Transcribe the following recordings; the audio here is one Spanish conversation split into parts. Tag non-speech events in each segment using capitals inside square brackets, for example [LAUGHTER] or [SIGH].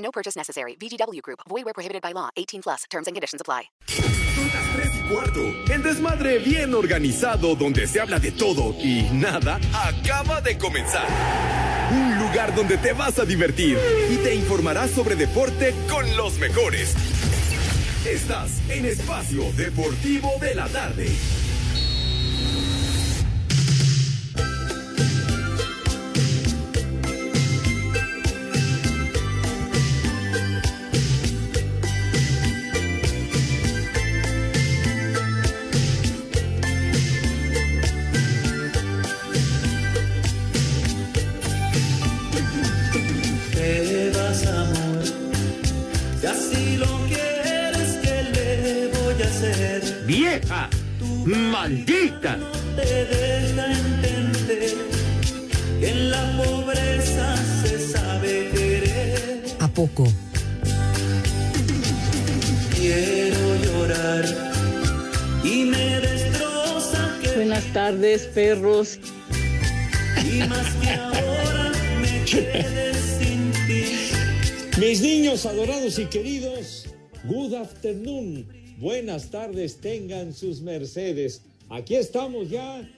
No purchase necessary. VGW Group. Void where prohibited by law. 18 plus. Terms and conditions apply. Son las 3 y cuarto. El desmadre bien organizado donde se habla de todo y nada acaba de comenzar. Un lugar donde te vas a divertir y te informarás sobre deporte con los mejores. Estás en Espacio Deportivo de la Tarde. ¡Maldita! Te deja entender que en la pobreza se sabe querer. ¿A poco? Quiero llorar y me destroza que Buenas tardes, perros. y más que ahora me [LAUGHS] quedes sin ti. Mis niños adorados y queridos, good afternoon. Buenas tardes tengan sus mercedes. Aquí estamos ya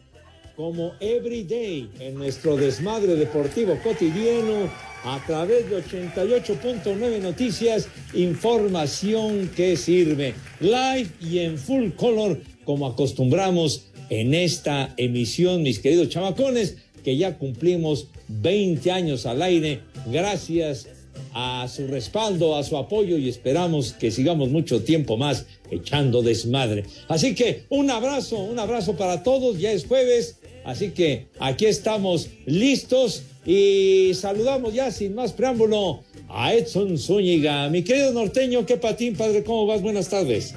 como every day en nuestro desmadre deportivo cotidiano a través de 88.9 Noticias, información que sirve. Live y en full color como acostumbramos en esta emisión, mis queridos chamacones, que ya cumplimos 20 años al aire. Gracias a su respaldo, a su apoyo y esperamos que sigamos mucho tiempo más echando desmadre. Así que un abrazo, un abrazo para todos, ya es jueves, así que aquí estamos listos y saludamos ya sin más preámbulo a Edson Zúñiga. Mi querido norteño, qué patín, padre, ¿cómo vas? Buenas tardes.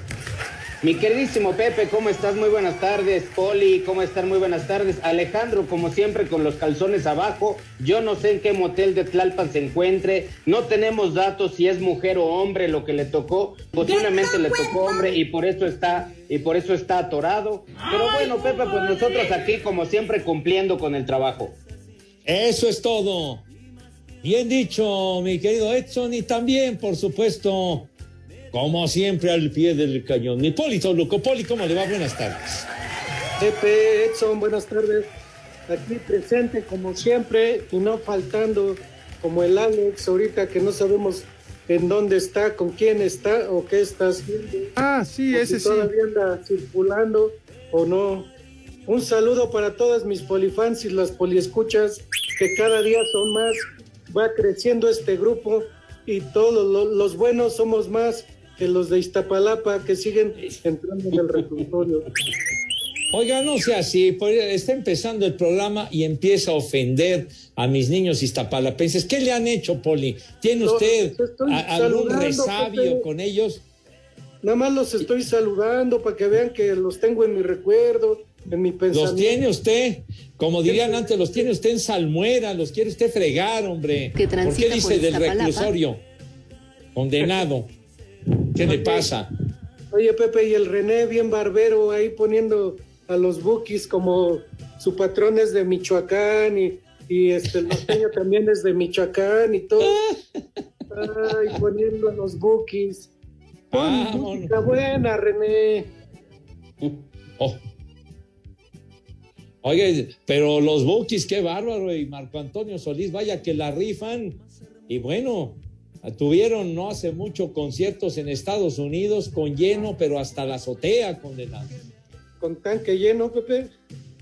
Mi queridísimo Pepe, ¿cómo estás? Muy buenas tardes. Poli, ¿cómo están? Muy buenas tardes. Alejandro, como siempre, con los calzones abajo. Yo no sé en qué motel de Tlalpan se encuentre. No tenemos datos si es mujer o hombre lo que le tocó. Posiblemente le tocó hombre y por eso está y por eso está atorado. Pero bueno, Pepe, pues nosotros aquí, como siempre, cumpliendo con el trabajo. Eso es todo. Bien dicho, mi querido Edson, y también, por supuesto, como siempre, al pie del cañón. Mi Poli Toluco. Poli, ¿cómo le va? Buenas tardes. Pepe, Edson, buenas tardes. Aquí presente como siempre y no faltando como el Alex ahorita que no sabemos en dónde está, con quién está o qué está haciendo. Ah, sí, o ese si sí. todavía anda circulando o no. Un saludo para todas mis polifans y las poliescuchas que cada día son más. Va creciendo este grupo y todos lo- los buenos somos más que los de Iztapalapa que siguen entrando en el reclusorio. Oiga, no sea así, está empezando el programa y empieza a ofender a mis niños iztapalapenses. ¿Qué le han hecho, Poli? ¿Tiene usted a- algún resabio Pepe. con ellos? Nada más los estoy saludando para que vean que los tengo en mi recuerdo, en mi pensamiento. Los tiene usted, como dirían antes, los tiene usted en salmuera, los quiere usted fregar, hombre. ¿Por transita qué dice por del reclusorio? Condenado. ¿Qué le pasa? Oye, Pepe, y el René bien barbero ahí poniendo a los bookies como su patrón es de Michoacán y, y este, el norteño también es de Michoacán y todo. [LAUGHS] Ay, poniendo a los bookies. Pon Ah, música buena, René. Oh. Oye, pero los Bukis, qué bárbaro, y Marco Antonio Solís, vaya que la rifan. Y bueno, tuvieron no hace mucho conciertos en Estados Unidos con lleno, pero hasta la azotea condenado. Con tanque lleno, Pepe.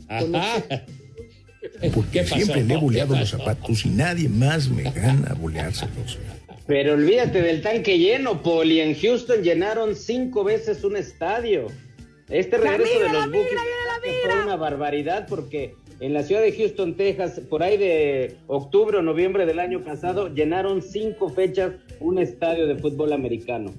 Ajá. [LAUGHS] Porque siempre le he boleado ¿Qué los zapatos y nadie más me gana a boleárselos. Pero olvídate del tanque lleno, Poli. En Houston llenaron cinco veces un estadio. Este regreso de los Bucks fue una barbaridad porque en la ciudad de Houston, Texas, por ahí de octubre o noviembre del año pasado, llenaron cinco fechas un estadio de fútbol americano.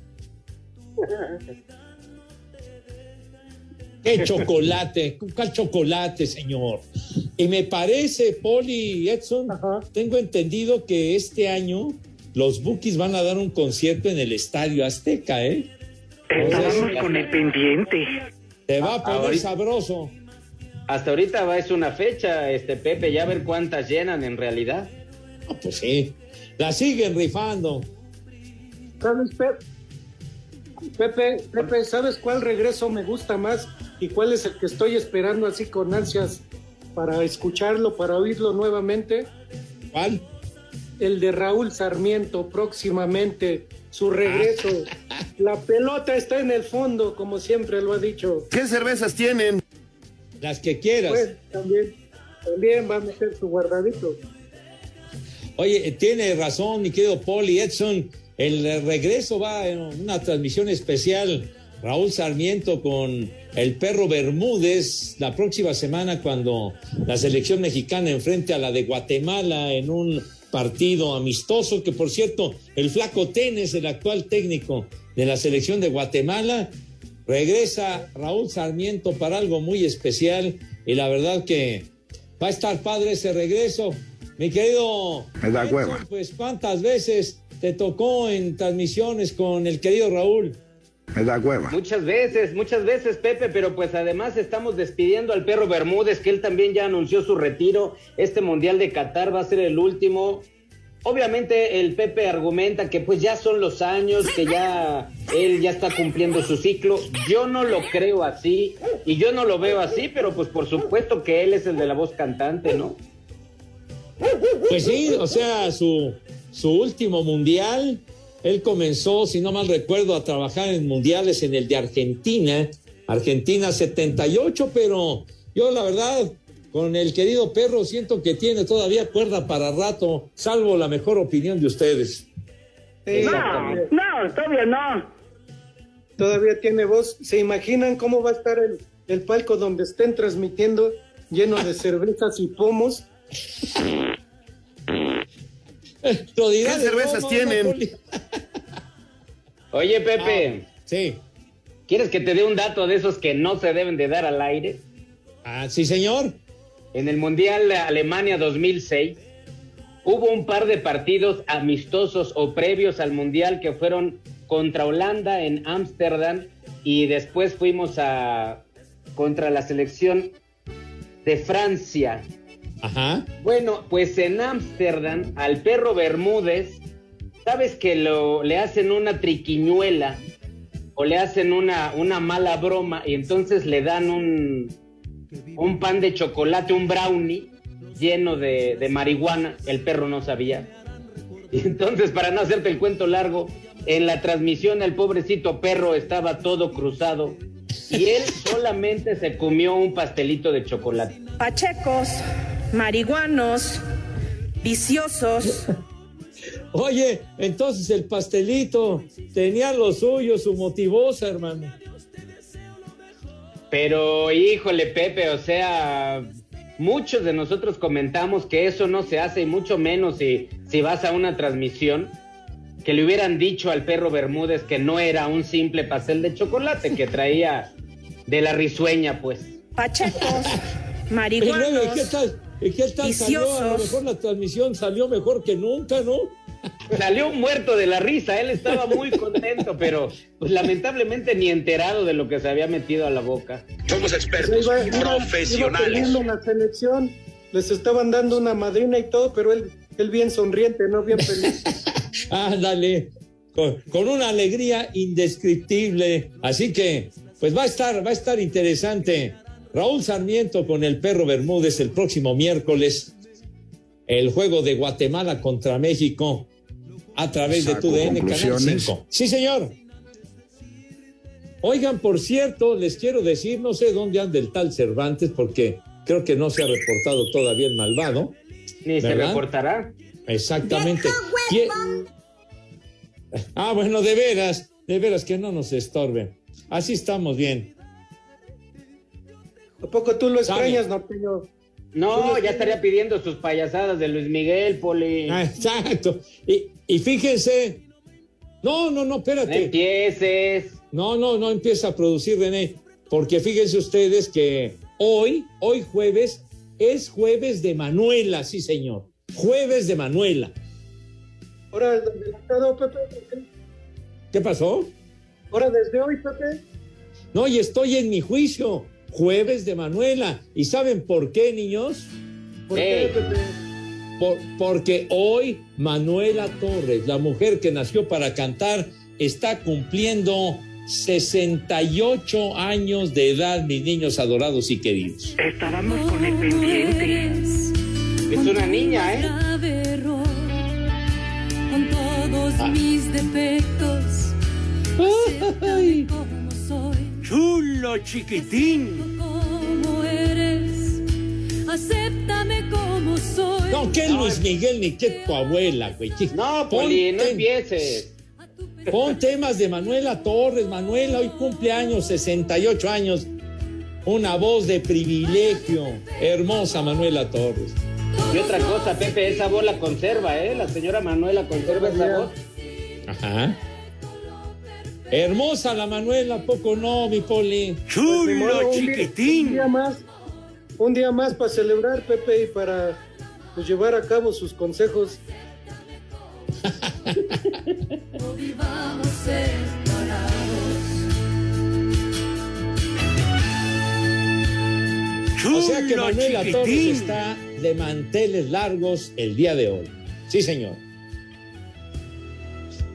¡Qué chocolate! ¿Cuál chocolate, señor? Y me parece, Poli Edson, tengo entendido que este año los Bookies van a dar un concierto en el Estadio Azteca, ¿eh? Estábamos con el pendiente. Te va a poner Ahorita- sabroso. Hasta ahorita va, es una fecha, este Pepe, ya a ver cuántas llenan en realidad. Ah, pues sí. La siguen rifando. ¿Sabes, Pepe? Pepe, Pepe, ¿sabes cuál regreso me gusta más y cuál es el que estoy esperando así con ansias para escucharlo, para oírlo nuevamente? ¿Cuál? El de Raúl Sarmiento próximamente, su regreso. [LAUGHS] La pelota está en el fondo, como siempre lo ha dicho. ¿Qué cervezas tienen? Las que quieras. Pues también, también va a meter su guardadito. Oye, tiene razón, mi querido Poli Edson. El eh, regreso va en una transmisión especial. Raúl Sarmiento con el perro Bermúdez la próxima semana cuando la selección mexicana enfrente a la de Guatemala en un partido amistoso que por cierto el flaco Tenes, el actual técnico de la selección de Guatemala, regresa Raúl Sarmiento para algo muy especial y la verdad que va a estar padre ese regreso. Mi querido Me da Edson, hueva. Pues cuántas veces te tocó en transmisiones con el querido Raúl. Me da hueva. Muchas veces, muchas veces, Pepe, pero pues además estamos despidiendo al perro Bermúdez, que él también ya anunció su retiro. Este Mundial de Qatar va a ser el último. Obviamente el Pepe argumenta que pues ya son los años, que ya él ya está cumpliendo su ciclo. Yo no lo creo así y yo no lo veo así, pero pues por supuesto que él es el de la voz cantante, ¿no? Pues sí, o sea, su, su último mundial, él comenzó, si no mal recuerdo, a trabajar en mundiales en el de Argentina, Argentina 78, pero yo la verdad, con el querido perro, siento que tiene todavía cuerda para rato, salvo la mejor opinión de ustedes. Exactamente. No, todavía no. Todavía tiene voz. ¿Se imaginan cómo va a estar el, el palco donde estén transmitiendo lleno de cervezas y pomos? [LAUGHS] Lo ¿Qué cervezas tienen? Oye, Pepe, Sí. ¿quieres que te dé un dato de esos que no se deben de dar al aire? Ah, sí, señor. En el Mundial de Alemania 2006 hubo un par de partidos amistosos o previos al Mundial que fueron contra Holanda en Ámsterdam y después fuimos a contra la selección de Francia. Ajá. Bueno, pues en Ámsterdam al perro Bermúdez, sabes que lo, le hacen una triquiñuela o le hacen una, una mala broma y entonces le dan un, un pan de chocolate, un brownie lleno de, de marihuana. El perro no sabía. Y entonces, para no hacerte el cuento largo, en la transmisión el pobrecito perro estaba todo cruzado y él [LAUGHS] solamente se comió un pastelito de chocolate. Pachecos, marihuanos, viciosos. Oye, entonces el pastelito tenía lo suyo, su motivosa, hermano. Pero híjole, Pepe, o sea, muchos de nosotros comentamos que eso no se hace y mucho menos si, si vas a una transmisión que le hubieran dicho al perro Bermúdez que no era un simple pastel de chocolate que traía de la risueña, pues. Pachecos, [LAUGHS] Y luego, ¿y marihuanos. qué tal? ¿Y qué tal salió? A lo mejor la transmisión salió mejor que nunca, ¿no? Salió muerto de la risa, él estaba muy contento, pero pues, lamentablemente ni enterado de lo que se había metido a la boca. Somos Iba- expertos, iba- iba profesionales. perdiendo la selección, les estaban dando una madrina y todo, pero él, él bien sonriente, no bien feliz. [LAUGHS] Ándale, con, con una alegría indescriptible. Así que, pues va a estar, va a estar interesante. Raúl Sarmiento con el perro Bermúdez el próximo miércoles. El juego de Guatemala contra México a través de Saco TUDN Canal conclusiones. 5. Sí, señor. Oigan, por cierto, les quiero decir, no sé dónde anda el tal Cervantes, porque creo que no se ha reportado todavía el malvado. Ni se reportará. Exactamente. ¿Quién- Ah, bueno, de veras, de veras que no nos estorben. Así estamos bien. ¿A poco tú lo extrañas, norteño? No, ya estaría pidiendo sus payasadas de Luis Miguel, Poli. Ah, exacto. Y, y fíjense No, no, no, espérate. No empieces. No, no, no empieza a producir, René. Porque fíjense ustedes que hoy, hoy jueves, es jueves de Manuela, sí, señor. Jueves de Manuela. Ahora, adelantado, Pepe. ¿Qué pasó? Ahora, desde hoy, Pepe. No, y estoy en mi juicio. Jueves de Manuela. ¿Y saben por qué, niños? ¿Por qué, Pepe? Por- porque hoy Manuela Torres, la mujer que nació para cantar, está cumpliendo 68 años de edad, mis niños adorados y queridos. Estábamos con el pendiente. Es una niña, ¿eh? con todos Ah. mis defectos. Chulo chiquitín. como eres. Acéptame como soy. No, ¿qué Luis Miguel ni qué tu abuela, güey? ¿Qué- No, Poli, no empieces. Pon temas de Manuela Torres. Manuela hoy cumple años, 68 años. Una voz de privilegio. Hermosa Manuela Torres. Y otra cosa, Pepe, esa voz la conserva, ¿eh? La señora Manuela conserva esa voz. Ajá. Hermosa la Manuela, ¿a poco no, mi poli. Chulo modo, un día- Un chiquitín. día más. Un día más para celebrar, Pepe, y para pues, llevar a cabo sus consejos. [LAUGHS] O sea que Manuela Torres chiquitín. está de manteles largos el día de hoy. Sí, señor.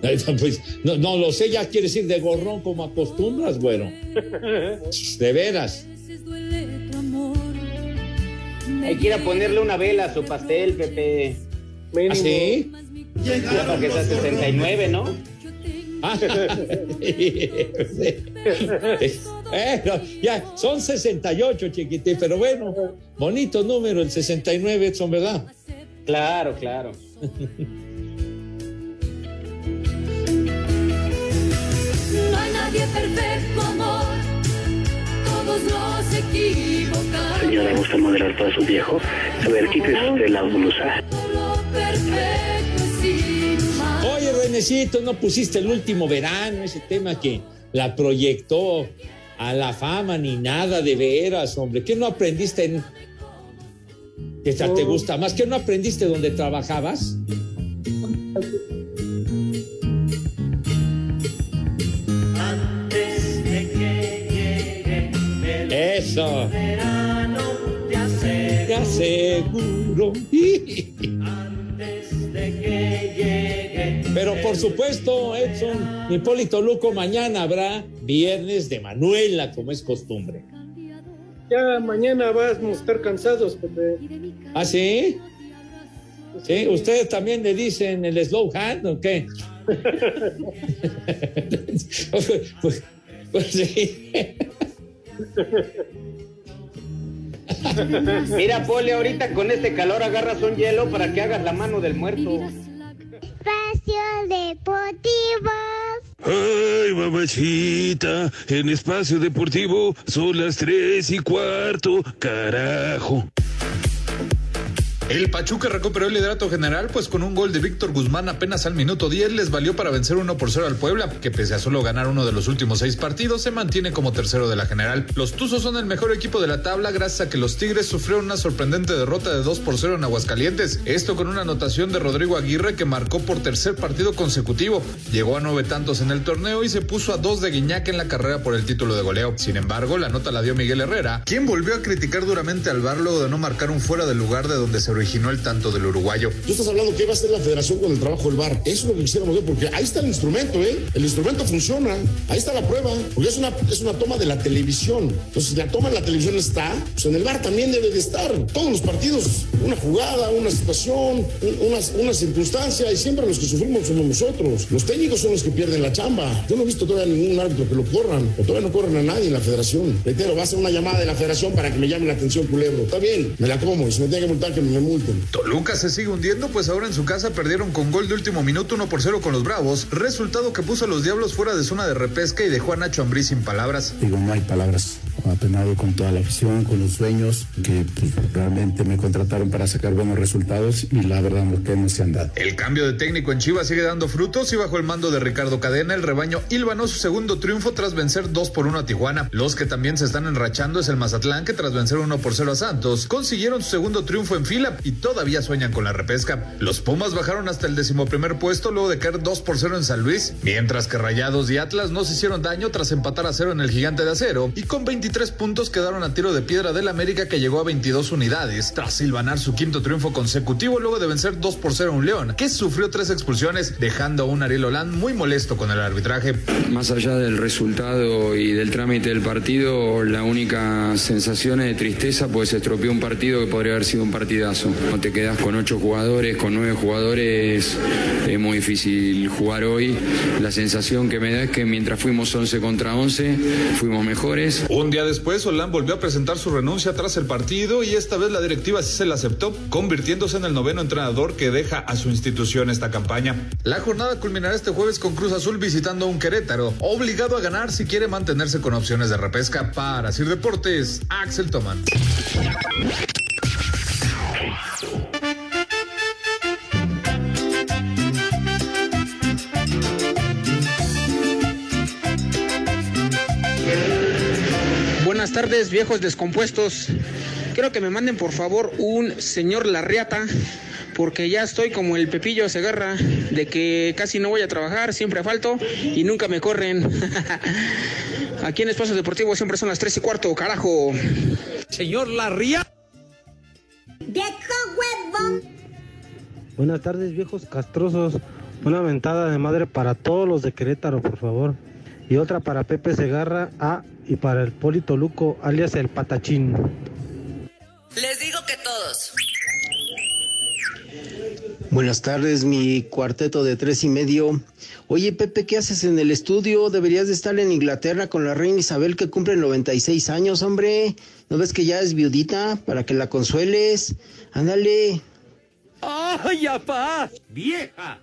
Pues, no, no lo sé, ya quieres ir de gorrón como acostumbras, güero. De veras. Hay que ir a ponerle una vela a su pastel, Pepe. Mínimo. ¿Así? Ya para que sea 69, ¿no? Ah. [LAUGHS] Eh, no, ya, son 68, chiquitín, pero bueno, bonito número, el 69, Edson, ¿verdad? Claro, claro. [LAUGHS] nadie perfecto, amor. Todos nos equivocamos. Señora, ¿gusta moderar para su viejo? A ver, quítese la blusa. Oye, Renecito, no pusiste el último verano, ese tema que la proyectó a la fama ni nada de veras, hombre. ¿Qué no aprendiste en... que ya te gusta más? ¿Qué no aprendiste donde trabajabas? El Eso, verano, te aseguro. te aseguro. Antes de que llegue Pero por supuesto, Edson, Hipólito Luco, mañana habrá viernes de Manuela, como es costumbre. Ya mañana vamos a estar cansados, Pepe. ¿Ah, sí? ¿Sí? ¿Ustedes también le dicen el slow hand o qué? [LAUGHS] [LAUGHS] pues, pues sí. [LAUGHS] Mira, Poli, ahorita con este calor agarras un hielo para que hagas la mano del muerto. Espacio Deportivo. Ay, mamachita, en espacio deportivo son las tres y cuarto, carajo. El Pachuca recuperó el liderato general, pues con un gol de Víctor Guzmán apenas al minuto 10 les valió para vencer 1 por 0 al Puebla, que pese a solo ganar uno de los últimos seis partidos, se mantiene como tercero de la general. Los Tuzos son el mejor equipo de la tabla gracias a que los Tigres sufrieron una sorprendente derrota de 2 por 0 en Aguascalientes. Esto con una anotación de Rodrigo Aguirre que marcó por tercer partido consecutivo. Llegó a nueve tantos en el torneo y se puso a dos de Guiñac en la carrera por el título de goleo. Sin embargo, la nota la dio Miguel Herrera, quien volvió a criticar duramente al VAR luego de no marcar un fuera del lugar de donde se originó el tanto del uruguayo. Tú estás hablando que va a hacer la federación con el trabajo del VAR. Eso es lo que quisiéramos ver, porque ahí está el instrumento, ¿eh? El instrumento funciona. Ahí está la prueba. Porque es una, es una toma de la televisión. Entonces, si la toma en la televisión está, pues en el VAR también debe de estar. Todos los partidos, una jugada, una situación, un- una, una circunstancia, y siempre los que sufrimos somos nosotros. Los técnicos son los que pierden la chamba. Yo no he visto todavía ningún árbitro que lo corran, o todavía no corren a nadie en la federación. Reitero, va a ser una llamada de la federación para que me llame la atención, culebro. Está bien, me la como, y si me tienen que multar, que me Toluca se sigue hundiendo, pues ahora en su casa perdieron con gol de último minuto 1 por 0 con los Bravos, resultado que puso a los Diablos fuera de zona de repesca y dejó a Nacho Ambriz sin palabras. Digo, no hay palabras. Apenado con toda la afición, con los dueños, que pues, realmente me contrataron para sacar buenos resultados y la verdad no, que no se han dado. El cambio de técnico en Chivas sigue dando frutos y bajo el mando de Ricardo Cadena, el rebaño hilvanó su segundo triunfo tras vencer 2 por 1 a Tijuana. Los que también se están enrachando es el Mazatlán, que tras vencer 1 por 0 a Santos, consiguieron su segundo triunfo en fila y todavía sueñan con la repesca. Los Pumas bajaron hasta el decimoprimer puesto luego de caer 2 por 0 en San Luis, mientras que Rayados y Atlas no se hicieron daño tras empatar a cero en el gigante de acero y con 23 puntos quedaron a tiro de piedra del América que llegó a 22 unidades tras silvanar su quinto triunfo consecutivo luego de vencer 2 por 0 a un León, que sufrió tres expulsiones, dejando a un Ariel Holland muy molesto con el arbitraje. Más allá del resultado y del trámite del partido, la única sensación es de tristeza, pues se estropeó un partido que podría haber sido un partidazo. No te quedas con ocho jugadores, con nueve jugadores, es muy difícil jugar hoy. La sensación que me da es que mientras fuimos 11 contra 11, fuimos mejores. Un día después, Holland volvió a presentar su renuncia tras el partido y esta vez la directiva sí se la aceptó, convirtiéndose en el noveno entrenador que deja a su institución esta campaña. La jornada culminará este jueves con Cruz Azul visitando un Querétaro, obligado a ganar si quiere mantenerse con opciones de repesca. Para Sir Deportes, Axel Toman. Buenas tardes, viejos descompuestos. Quiero que me manden por favor un señor Larriata, porque ya estoy como el Pepillo Segarra, de que casi no voy a trabajar, siempre falto y nunca me corren. [LAUGHS] Aquí en Espacio Deportivo siempre son las 3 y cuarto, carajo. Señor Larriata. ¡Viejo huevo! Buenas tardes, viejos castrosos. Una mentada de madre para todos los de Querétaro, por favor. Y otra para Pepe Segarra, ah, y para el Polito Luco, alias el Patachín. Les digo que todos. Buenas tardes, mi cuarteto de tres y medio. Oye, Pepe, ¿qué haces en el estudio? Deberías de estar en Inglaterra con la reina Isabel que cumple 96 años, hombre. ¿No ves que ya es viudita? Para que la consueles. Ándale. ¡Ay, apá! ¡Vieja!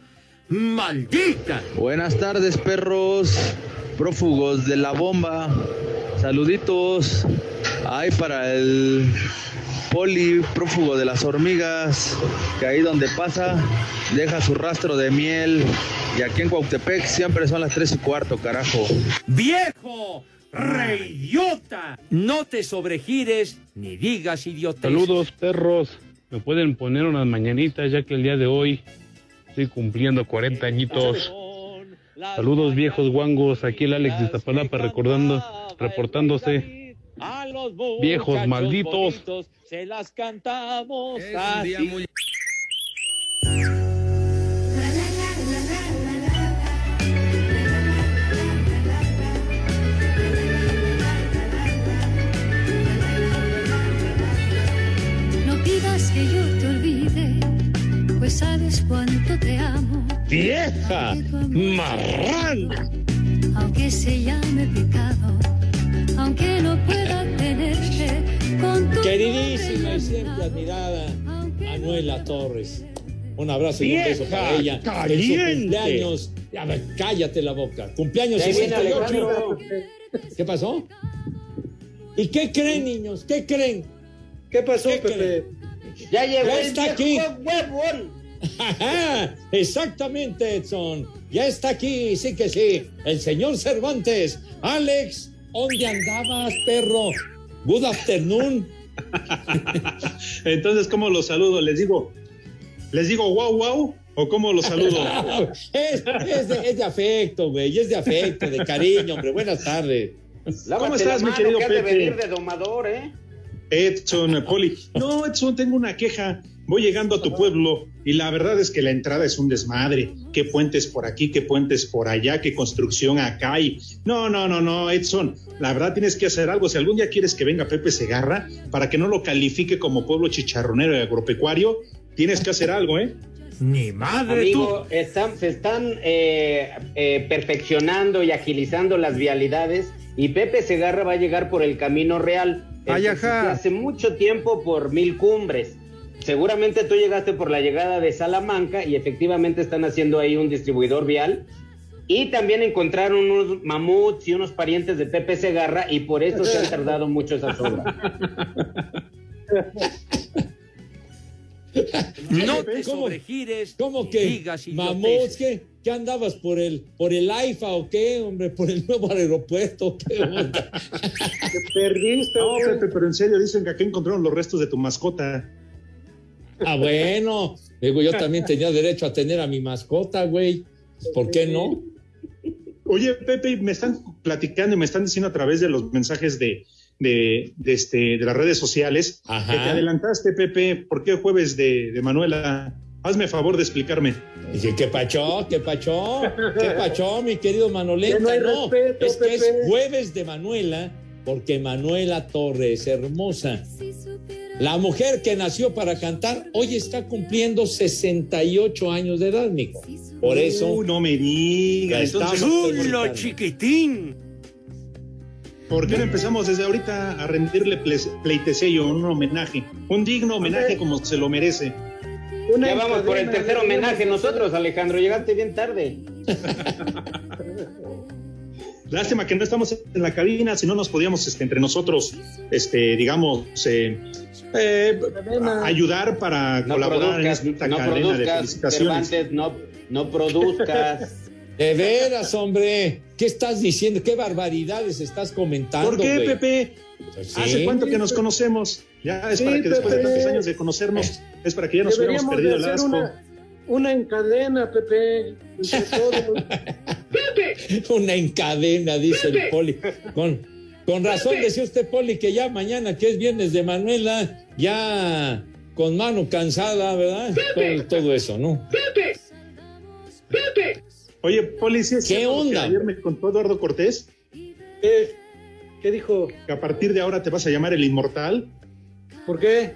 ¡Maldita! Buenas tardes, perros. Prófugos de la bomba. Saluditos. Ay, para el poli prófugo de las hormigas, que ahí donde pasa deja su rastro de miel. Y aquí en Cuautepec siempre son las tres y cuarto, carajo. ¡Viejo! ¡Reidiota! No te sobregires ni digas idiotes. Saludos, perros. Me pueden poner unas mañanitas ya que el día de hoy estoy cumpliendo 40 añitos. Saludos, viejos guangos. Aquí el Alex de Iztapalapa recordando, reportándose. A los Viejos malditos. bonitos Se las cantamos así. muy- No pidas que yo te olvide, pues sabes cuánto te. ¡Vieja! ¡Marrana! Aunque se llame pecado, aunque no pueda tenerte con tu Queridísima y siempre admirada Manuela Torres. Un abrazo y un beso ¡Vieja para ella. En caliente! su cumpleaños. A ver, cállate la boca. Cumpleaños Ya viene 68. Alejandro. ¿Qué pasó? ¿Y qué creen, niños? ¿Qué creen? ¿Qué pasó, ¿Qué Pepe? creen? Ya llegó Ya el está aquí. viejo huevón. [LAUGHS] Exactamente, Edson. Ya está aquí, sí que sí. El señor Cervantes. Alex, ¿dónde andabas, perro? Good afternoon. [LAUGHS] Entonces, ¿cómo los saludo? Les digo, les digo wow, wow, o cómo los saludo. [LAUGHS] es, es de, es de afecto, güey. Es de afecto, de cariño, hombre. Buenas tardes. Lávate ¿Cómo estás, la mi mano, querido que has de Pepe? venir de domador, ¿eh? Edson, Poli. No, Edson, tengo una queja. Voy llegando a tu pueblo y la verdad es que la entrada es un desmadre. Qué puentes por aquí, qué puentes por allá, qué construcción acá hay. No, no, no, no, Edson. La verdad tienes que hacer algo. Si algún día quieres que venga Pepe Segarra para que no lo califique como pueblo chicharronero y agropecuario, tienes que hacer algo, ¿eh? Ni madre Amigo, están, se están eh, eh, perfeccionando y agilizando las vialidades y Pepe Segarra va a llegar por el camino real. Ay, ajá. Hace mucho tiempo por Mil Cumbres. Seguramente tú llegaste por la llegada de Salamanca y efectivamente están haciendo ahí un distribuidor vial Y también encontraron unos mamuts y unos parientes de Pepe Segarra y por eso se han tardado mucho esas obras. [LAUGHS] No te sobregires. ¿Cómo que? digas Mamuts. ¿qué? ¿Qué andabas por el, por el AIFA o qué, hombre? ¿Por el nuevo aeropuerto? ¿Qué onda? Te perdiste. No. Pepe, pero en serio, dicen que aquí encontraron los restos de tu mascota. Ah, bueno. Digo, yo también tenía derecho a tener a mi mascota, güey. ¿Por qué no? Oye, Pepe, me están platicando y me están diciendo a través de los mensajes de, de, de este, de las redes sociales Ajá. que te adelantaste, Pepe. ¿Por qué jueves de, de Manuela? Hazme favor de explicarme. Dije, ¿qué pachó? ¿Qué pachó? ¿Qué pachó, mi querido Manolenta? Que no hay No, respeto, es que es Pepe. jueves de Manuela, porque Manuela Torres, hermosa. La mujer que nació para cantar, hoy está cumpliendo 68 años de edad, mijo. Por eso. Uh, no me digas. Estamos Entonces, ¡Chulo, felicitando. chiquitín! ¿por qué no empezamos desde ahorita a rendirle ple- pleitesello, un homenaje? Un digno homenaje como se lo merece. Una Ya vamos por el tercer homenaje nosotros, Alejandro. Llegaste bien tarde. [LAUGHS] Lástima que no estamos en la cabina, si no nos podíamos este, entre nosotros, este, digamos, eh, eh, ayudar para No colaborar produzcas, en esta no cadena de produzcas, felicitaciones. Cervantes, no, no produzcas. [LAUGHS] De veras, hombre. ¿Qué estás diciendo? ¿Qué barbaridades estás comentando? ¿Por qué, güey? Pepe? Pues sí. ¿Hace cuánto que nos conocemos? Ya es Sí, para que después de tantos años de conocernos, es para que ya nos hubiéramos perdido el asco. una, una encadena, Pepe. Entre [LAUGHS] todos. Una encadena, dice el Poli. Con, con razón decía usted, Poli, que ya mañana, que es viernes de Manuela, ya con mano cansada, ¿verdad? Todo, todo eso, ¿no? Oye, Poli, ¿sí es ¿Qué que onda? ayer me contó Eduardo Cortés ¿Qué, ¿Qué dijo? que a partir de ahora te vas a llamar el Inmortal. ¿Por qué?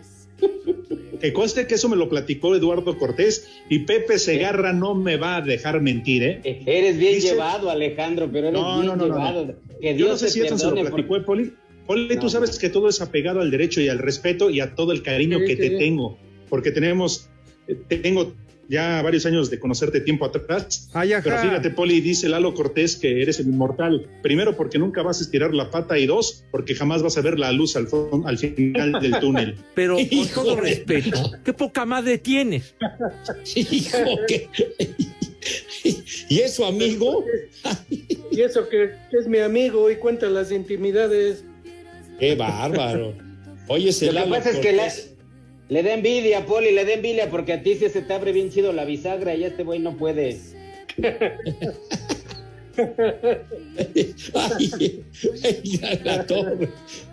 Que conste que eso me lo platicó Eduardo Cortés y Pepe Segarra no me va a dejar mentir, ¿eh? Eres bien Dice- llevado, Alejandro, pero eres No, bien no, no, no, llevado. no. Que Yo no sé te si eso se lo por- platicó el Poli. Poli, tú sabes que todo es apegado al derecho y al respeto y a todo el cariño que te tengo, porque tenemos, eh, tengo ya varios años de conocerte tiempo atrás. Ay. Pero fíjate, Poli, dice Lalo Cortés que eres el inmortal. Primero, porque nunca vas a estirar la pata y dos, porque jamás vas a ver la luz al, final del túnel. [LAUGHS] Pero con Híjole. todo respeto, ¿qué poca madre tienes? [LAUGHS] Hijo, que... ¿Y eso, amigo? Y eso que, que es mi amigo y cuenta las intimidades. Qué bárbaro. Oye, ese Lo que Lalo pasa es que Cortés. Le da envidia, Poli, le da envidia porque a ti sí se te abre bien chido la bisagra y este güey no puede. [LAUGHS] Ay, ay, la torre.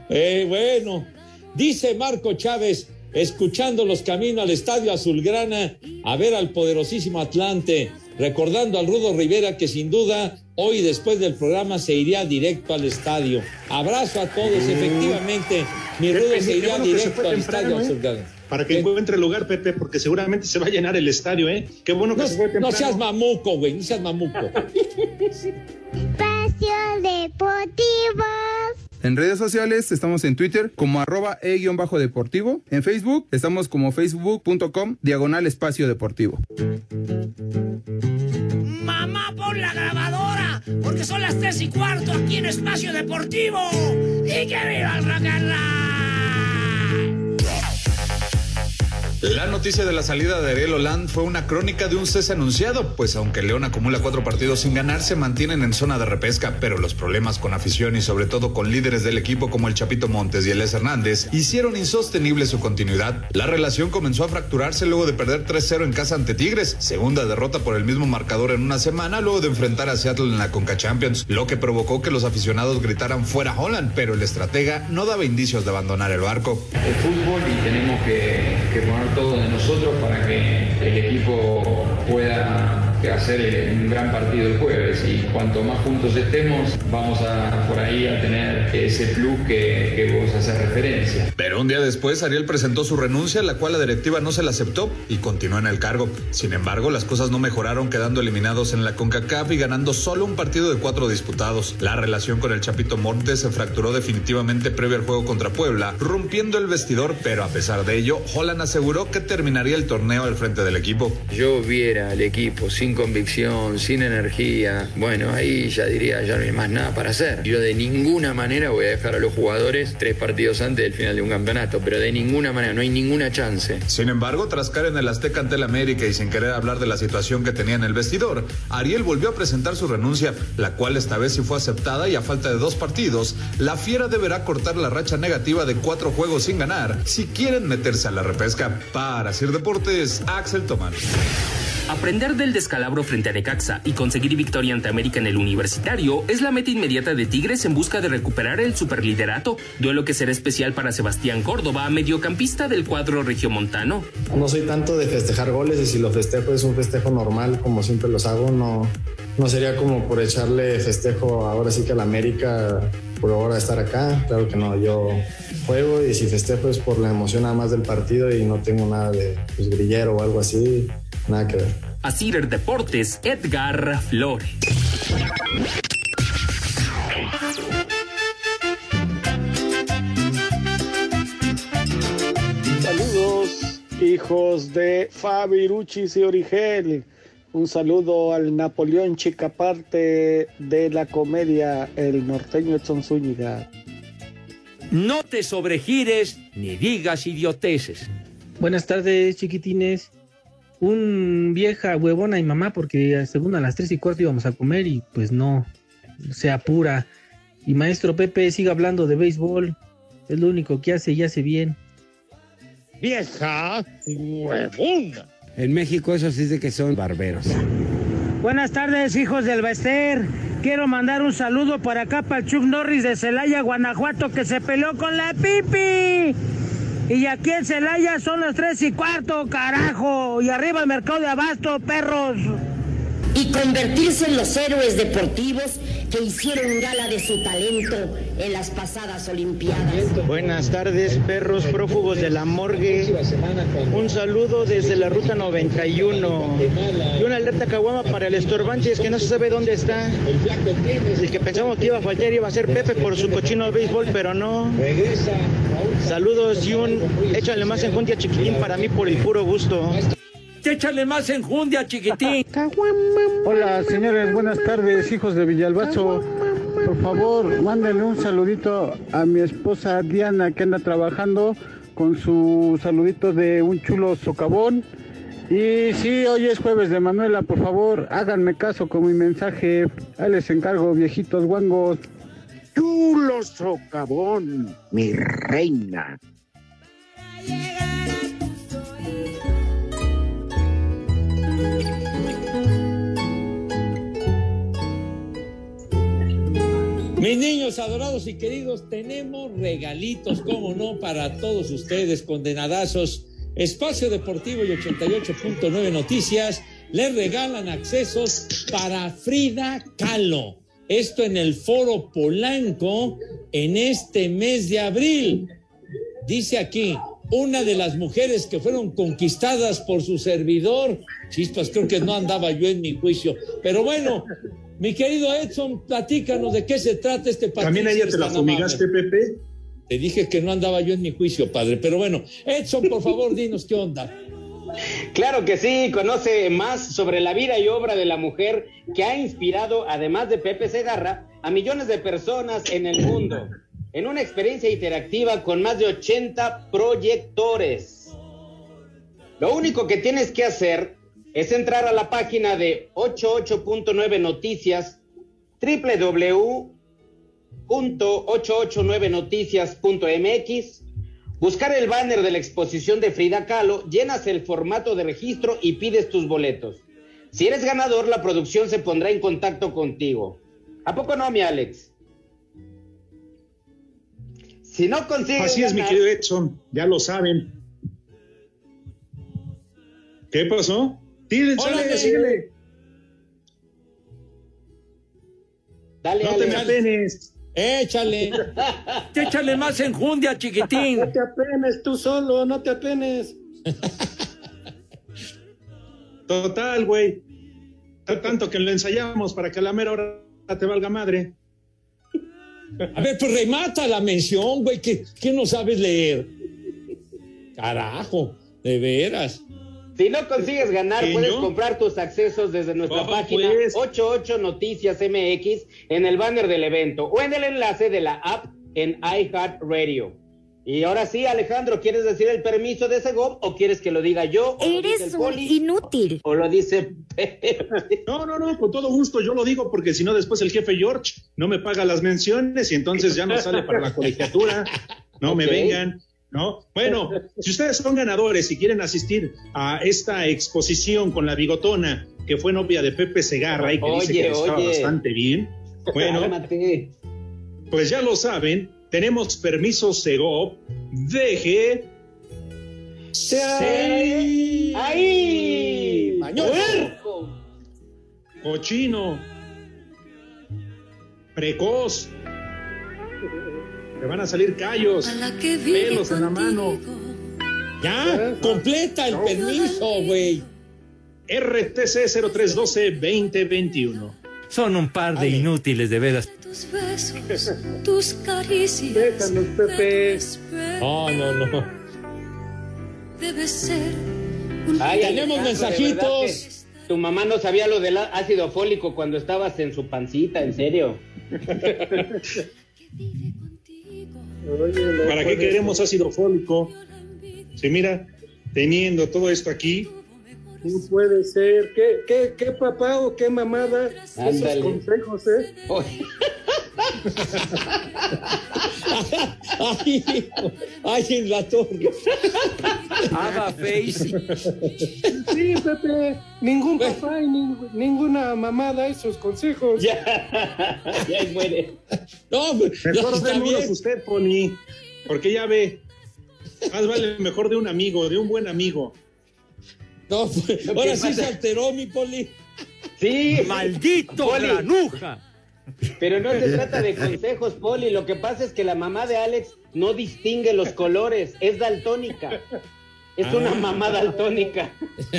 Eh, bueno, dice Marco Chávez, escuchando los caminos al estadio Azulgrana a ver al poderosísimo Atlante, recordando al Rudo Rivera que sin duda hoy después del programa se iría directo al estadio. Abrazo a todos, efectivamente, mi Rudo se iría bueno que se directo al temprano, estadio ¿eh? Azulgrana. Para que encuentre lugar, Pepe, porque seguramente se va a llenar el estadio, ¿eh? Qué bueno que No, se fue no temprano. seas mamuco, güey, no seas mamuco. Espacio Deportivo. En redes sociales estamos en Twitter como arroba e-deportivo. En Facebook estamos como facebook.com diagonal espacio deportivo. Mamá, pon la grabadora, porque son las tres y cuarto aquí en Espacio Deportivo. ¡Y que viva el rock La noticia de la salida de Ariel Holand fue una crónica de un cese anunciado, pues aunque León acumula cuatro partidos sin ganar, se mantienen en zona de repesca, pero los problemas con afición y sobre todo con líderes del equipo como el Chapito Montes y el Les Hernández hicieron insostenible su continuidad. La relación comenzó a fracturarse luego de perder 3-0 en casa ante Tigres, segunda derrota por el mismo marcador en una semana luego de enfrentar a Seattle en la Conca Champions, lo que provocó que los aficionados gritaran fuera Holland, pero el estratega no daba indicios de abandonar el barco. el fútbol y tenemos que, todo de nosotros para que el equipo pueda hacer un gran partido el jueves y cuanto más juntos estemos vamos a por ahí a tener ese plus que, vos haces referencia. Pero un día después, Ariel presentó su renuncia, la cual la directiva no se la aceptó y continuó en el cargo. Sin embargo, las cosas no mejoraron, quedando eliminados en la CONCACAF y ganando solo un partido de cuatro disputados. La relación con el Chapito Montes se fracturó definitivamente previo al juego contra Puebla, rompiendo el vestidor, pero a pesar de ello, Holland aseguró que terminaría el torneo al frente del equipo. Yo viera al equipo sin convicción, sin energía, bueno, ahí ya diría, ya no hay más nada para hacer. Yo de ninguna manera voy a dejar a los jugadores tres partidos antes del final de un campeonato, pero de ninguna manera, no hay ninguna chance. Sin embargo, tras caer en el Azteca ante el América y sin querer hablar de la situación que tenía en el vestidor, Ariel volvió a presentar su renuncia, la cual esta vez sí fue aceptada y a falta de dos partidos, la Fiera deberá cortar la racha negativa de cuatro juegos sin ganar si quieren meterse a la repesca. Para Sir Deportes, Axel Tomás. Aprender del descalabro frente a Necaxa y conseguir victoria ante América en el universitario es la meta inmediata de Tigres en busca de recuperar el superliderato, duelo que será especial para Sebastián Córdoba, mediocampista del cuadro regiomontano. No soy tanto de festejar goles y si lo festejo es un festejo normal como siempre los hago, no, no sería como por echarle festejo ahora sí que a la América por ahora estar acá, claro que no, yo juego y si festejo es por la emoción nada más del partido y no tengo nada de pues, grillero o algo así, nada que ver. A Cider Deportes, Edgar Flores. Saludos, hijos de Fabiruchis y Origel. Un saludo al Napoleón Chicaparte de la comedia El norteño Edson Zúñiga. No te sobregires ni digas idioteces. Buenas tardes, chiquitines. Un vieja huevona y mamá, porque según a las tres y cuarto íbamos a comer y pues no, se apura. Y maestro Pepe sigue hablando de béisbol. Es lo único que hace y hace bien. Vieja huevona. En México eso sí de que son barberos. Buenas tardes, hijos del Bester. Quiero mandar un saludo para acá para Chuck Norris de Celaya, Guanajuato, que se peleó con la Pipi. Y aquí en Celaya son las tres y cuarto, carajo. Y arriba el mercado de abasto, perros. Y convertirse en los héroes deportivos que hicieron gala de su talento en las pasadas Olimpiadas. Buenas tardes, perros prófugos de la morgue. Un saludo desde la ruta 91. Y una alerta caguama para el estorbantes que no se sabe dónde está. El que pensamos que iba a fallar iba a ser Pepe por su cochino al béisbol, pero no. Saludos y un échale más enjundia chiquitín para mí por el puro gusto. Échale más enjundia, chiquitín. Hola, señores, buenas tardes, hijos de Villalbazo. Por favor, mándenle un saludito a mi esposa Diana que anda trabajando con su saludito de un chulo socavón. Y sí, hoy es jueves de Manuela, por favor, háganme caso con mi mensaje. Ahí les encargo, viejitos guangos. Chulo socavón, mi reina. Mis niños adorados y queridos, tenemos regalitos, como no, para todos ustedes, condenadazos. Espacio Deportivo y 88.9 Noticias les regalan accesos para Frida Kahlo. Esto en el Foro Polanco en este mes de abril. Dice aquí, una de las mujeres que fueron conquistadas por su servidor. Chispas, creo que no andaba yo en mi juicio. Pero bueno, mi querido Edson, platícanos de qué se trata este partido. ¿También ayer te la fumigaste, Pepe? Te dije que no andaba yo en mi juicio, padre. Pero bueno, Edson, por favor, dinos qué onda. Claro que sí, conoce más sobre la vida y obra de la mujer que ha inspirado, además de Pepe Segarra, a millones de personas en el mundo, en una experiencia interactiva con más de 80 proyectores. Lo único que tienes que hacer es entrar a la página de 88.9 Noticias, www.889noticias.mx, buscar el banner de la exposición de Frida Kahlo, llenas el formato de registro y pides tus boletos. Si eres ganador, la producción se pondrá en contacto contigo. ¿A poco no, mi Alex? Si no consigues. Así es, mi querido Edson, ya lo saben. ¿Qué pasó? Dile, síguele. Dale, No te me apenes. Échale. [LAUGHS] Échale más enjundia, chiquitín. No te apenes tú solo, no te apenes. [LAUGHS] Total, güey. Tanto que lo ensayamos para que a la mera hora te valga madre. A ver, pues remata la mención, güey, que, que no sabes leer. Carajo, de veras. Si no consigues ganar, ¿Quién, puedes comprar tus accesos desde nuestra Oh, página pues. 88 Noticias MX en el banner del evento o en el enlace de la app en iHeartRadio. Y ahora sí, Alejandro, ¿quieres decir el permiso de ese GOP o quieres que lo diga yo? O dice Eres un Poli, inútil. O lo dice [LAUGHS] No, no, no, con todo gusto yo lo digo porque si no después el jefe George no me paga las menciones y entonces ya no sale para la colegiatura. No me vengan, ¿no? Bueno, si ustedes son ganadores y quieren asistir a esta exposición con la bigotona que fue novia de Pepe Segarra y que dice Oye, que estaba oye. bastante bien, bueno, pues ya lo saben, tenemos permiso Segov, deje... ¡Ahí! Cochino, precoz. Te van a salir callos, pelos en la mano. Ya, completa el permiso, güey. RTC 0312-2021. Son un par de inútiles, de veras. Tus besos, tus caricias. Déjanos, Pepe. No, no, no. Debe ser un Ay, Tenemos mensajitos. Tu mamá no sabía lo del ácido fólico cuando estabas en su pancita, en serio. ¿Para qué queremos ácido fólico? Si mira, teniendo todo esto aquí, No puede ser. ¿Qué, qué, qué papá o qué mamada? Ándale. Esos consejos, ¿eh? Ay, ay, en la torre. Ava Face. Sí, Pepe. Ningún papá y ning- ninguna mamada esos consejos. Ya, ya muere. No, mejor bien. usted, Pony, porque ya ve, más vale mejor de un amigo, de un buen amigo. No, pues, [LAUGHS] ahora sí pasa- se alteró mi poli. Sí. Maldito Poli. granuja. Pero no se trata de consejos, Poli. Lo que pasa es que la mamá de Alex no distingue los colores. Es daltónica. Es Ah. una mamá daltónica. [LAUGHS]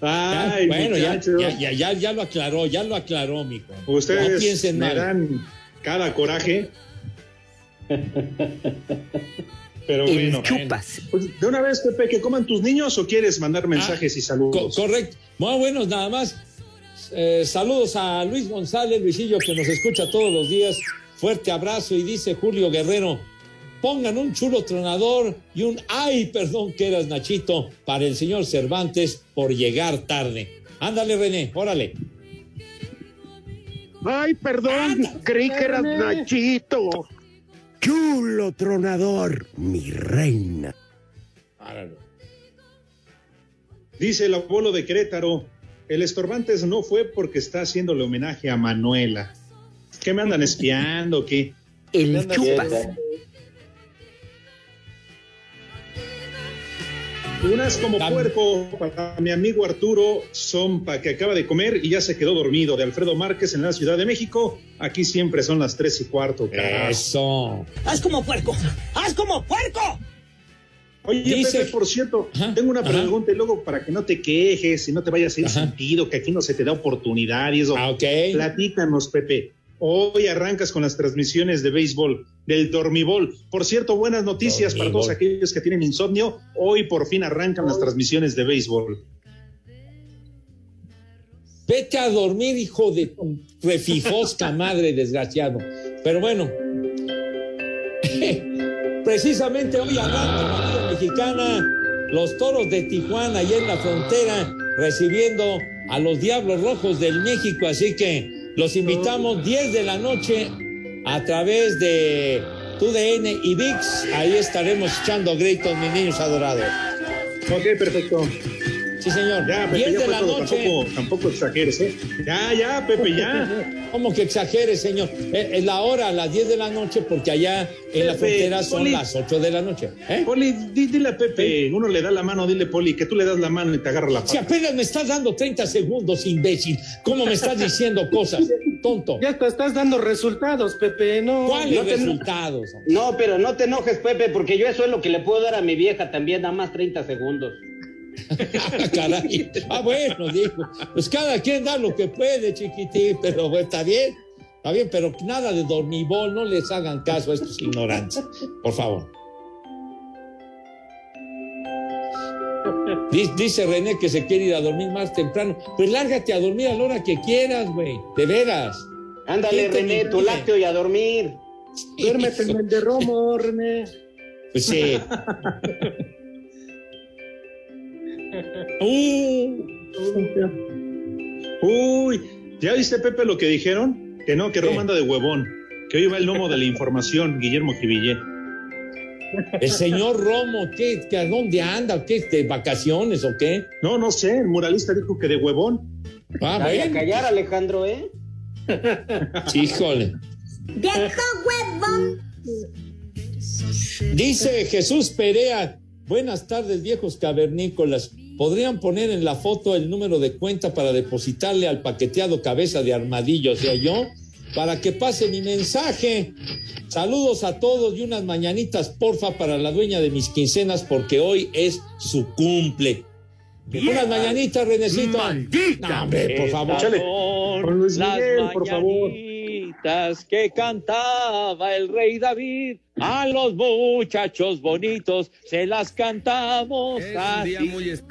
Ay, bueno, ya, ya, ya, ya, ya lo aclaró, ya lo aclaró, mijo. Ustedes no piensen me mal. dan cada coraje. [LAUGHS] Pero El bueno, chupas. pues, de una vez, Pepe, que coman tus niños o quieres mandar mensajes y Co- saludos. correcto. Muy buenos, nada más. Eh, saludos a Luis González, Luisillo, que nos escucha todos los días. Fuerte abrazo y dice Julio Guerrero, pongan un chulo tronador y un ay, perdón que eras Nachito, para el señor Cervantes por llegar tarde. Ándale, René, órale. Ay, perdón, creí que eras Nachito. Chulo tronador, mi reina. Dice el abuelo de Querétaro, el estorbantes no fue porque está haciéndole homenaje a Manuela. ¿Qué me andan espiando? ¿Qué? El chupas. Unas como puerco para mi amigo Arturo Zompa, que acaba de comer y ya se quedó dormido, de Alfredo Márquez en la Ciudad de México. Aquí siempre son las tres y cuarto. carajo. Eso. ¡Haz como puerco! ¡Haz como puerco! Oye, Dice- Pepe, por cierto, tengo una ajá. pregunta y luego para que no te quejes y no te vayas a ir Ajá. sentido, que aquí no se te da oportunidad y eso. Ah, ok. Platícanos, Pepe. Hoy arrancas con las transmisiones de béisbol, del dormibol. Por cierto, buenas noticias para todos aquellos que tienen insomnio. Hoy por fin arrancan las transmisiones de béisbol. Vete a dormir, hijo de tu refijosca madre, desgraciado. Pero bueno, [LAUGHS] precisamente hoy arranca la Liga Mexicana, los toros de Tijuana y en la frontera, recibiendo a los Diablos Rojos del México. Así que los invitamos 10 de la noche a través de TUDN y VIX. Ahí estaremos echando gritos, mis niños adorados. Ok, perfecto. Sí, señor. Ya, Pepe, 10 ya de la todo. noche. Tampoco, tampoco exageres, ¿eh? Ya, ya, Pepe, ya. [LAUGHS] ¿Cómo que exagere, señor? Eh, Es la hora, a las 10 de la noche, porque allá en la frontera son Poli. las 8 de la noche. ¿eh? Poli, di- dile a Pepe, uno le da la mano, dile, Poli, que tú le das la mano y te agarra la Si pata. apenas me estás dando 30 segundos, imbécil, ¿cómo me estás diciendo cosas? Tonto. Ya te estás dando resultados, Pepe, ¿no? ¿Cuáles no resultados? No, pero no te enojes, Pepe, porque yo eso es lo que le puedo dar a mi vieja también, nada más 30 segundos. Ah, Caray. Ah, bueno, dijo. Pues cada quien da lo que puede, chiquitín, pero bueno, está bien. Está bien, pero nada de dormibol, no les hagan caso a estos ignorantes. Por favor. Dice, René que se quiere ir a dormir más temprano. Pues lárgate a dormir a la hora que quieras, güey. De veras. Ándale, ¿Quién te René, tu lácteo y a dormir. Duérmete en el de Romo, René. Pues sí. Uh, Uy, ¿ya viste, Pepe, lo que dijeron? Que no, que. Roma anda de huevón. Que hoy va el gnomo de la información, Guillermo Jivillé. el señor Romo, ¿qué, qué, ¿a dónde anda? ¿Qué? ¿De vacaciones o qué? No, no sé, el muralista dijo que de huevón. Ah, Vaya a callar, Alejandro, ¿eh? [LAUGHS] Híjole. Dice Jesús Perea, buenas tardes viejos cavernícolas. ¿Podrían poner en la foto el número de cuenta para depositarle al paqueteado cabeza de armadillo, o sea yo? Para que pase mi mensaje. Saludos a todos y unas mañanitas, porfa, para la dueña de mis quincenas, porque hoy es su cumple. Unas mañanitas, Renecito. No, hombre, por favor. Luis Miguel, por favor. Mañanitas que cantaba el rey David. A los muchachos bonitos se las cantamos Es un así. día muy es-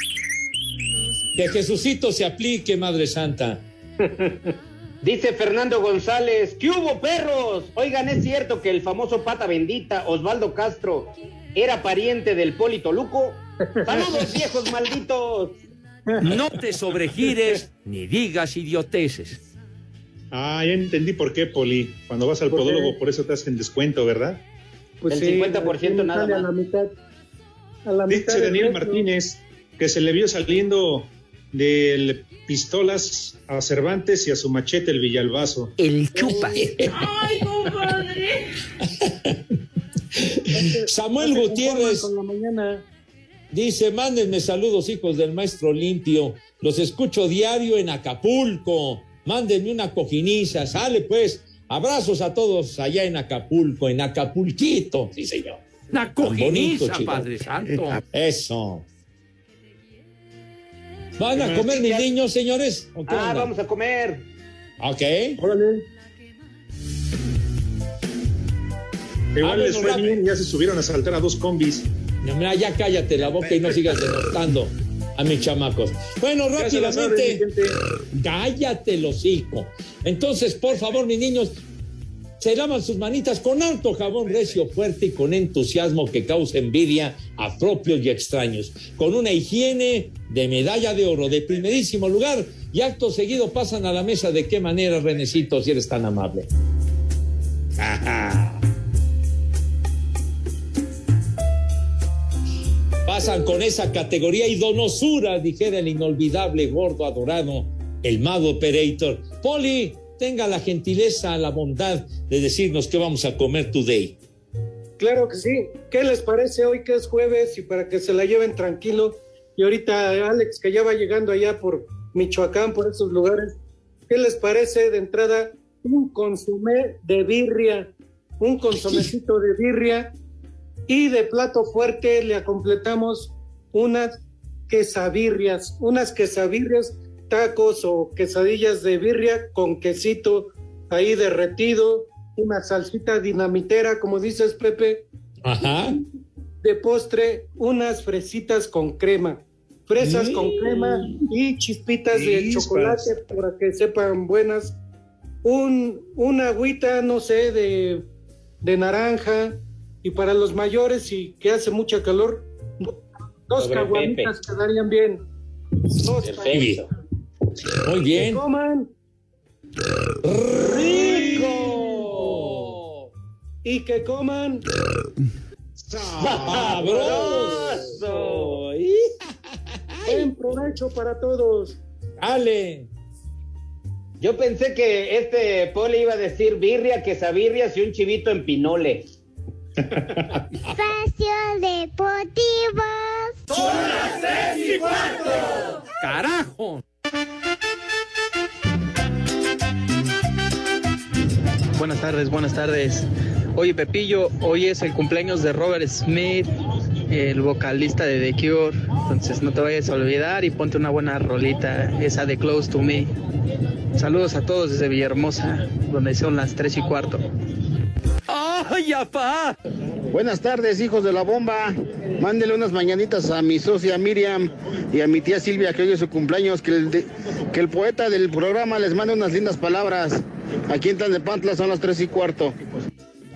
Que Jesucito se aplique, Madre Santa. [LAUGHS] Dice Fernando González, ¿qué hubo perros? Oigan, es cierto que el famoso pata bendita Osvaldo Castro era pariente del Polito Luco. Saludos viejos malditos. No te sobregires ni digas idioteces. Ah, ya entendí por qué, Poli. Cuando vas al podólogo, por eso te hacen descuento, ¿verdad? Pues El 50% nada A más. la mitad. A la mitad Dice Daniel. Martínez que se le vio saliendo de pistolas a Cervantes y a su machete el Villalbazo. El chupa. Ay, compadre. Samuel Gutiérrez conforman Con la mañana. dice, mándenme saludos, hijos del maestro limpio. Los escucho diario en Acapulco. Mándenme una cojiniza. Sale pues. Abrazos a todos allá en Acapulco, en Acapulquito. Sí, señor. Bonito, cojiniza, chico. Padre Santo. Eso. ¿Van a comer mis niños, señores? ¿O qué Ah, onda? vamos a comer. Ok. Órale. Igual les fue bien, ya se subieron a saltar a dos combis. No, mira, ya cállate la boca y no sigas denostando a mis chamacos. Bueno, rápidamente. Cállate, el hocico. Entonces, por favor, mis niños, se lavan sus manitas con alto jabón recio, fuerte y con entusiasmo que causa envidia a propios y extraños. Con una higiene de medalla de oro de primerísimo lugar y acto seguido pasan a la mesa. ¿De qué manera, Renecito, si eres tan amable? [LAUGHS] Ajá. Pasan con esa categoría y donosura, dijera el inolvidable gordo adorado, el Mad Operator. Poli, tenga la gentileza, la bondad de decirnos qué vamos a comer today. Claro que sí. ¿Qué les parece hoy que es jueves y para que se la lleven tranquilo? Y ahorita Alex, que ya va llegando allá por Michoacán, por esos lugares, ¿qué les parece de entrada un consomé de birria? Un consomecito de birria y de plato fuerte le completamos unas quesabirrias, unas quesabirrias, tacos o quesadillas de birria con quesito ahí derretido, una salsita dinamitera, como dices Pepe, Ajá. de postre unas fresitas con crema, fresas con Mm. crema y chispitas de chocolate para que sepan buenas, un, una agüita, no sé, de, de naranja y para los mayores y que hace mucha calor, dos caguamitas quedarían bien. Dos Perfecto. Muy Que bien. coman ¡Rico! y que coman ¡Sabroso! buen provecho para todos. ¡Ale! Yo pensé que este Poli iba a decir birria, quesabirrias y un chivito en pinole. Espacio Deportivo. ¡Carajo! Buenas tardes, buenas tardes. Oye, Pepillo, hoy es el cumpleaños de Robert Smith, el vocalista de The Cure. Entonces no te vayas a olvidar y ponte una buena rolita, esa de Close to Me. Saludos a todos desde Villahermosa, donde son las 3 y cuarto. ¡Ay, apá! Buenas tardes, hijos de la bomba. Mándele unas mañanitas a mi socia Miriam y a mi tía Silvia que hoy es su cumpleaños, que el, de- que el poeta del programa les mande unas lindas palabras. Aquí en Tlalnepantla son las tres y cuarto.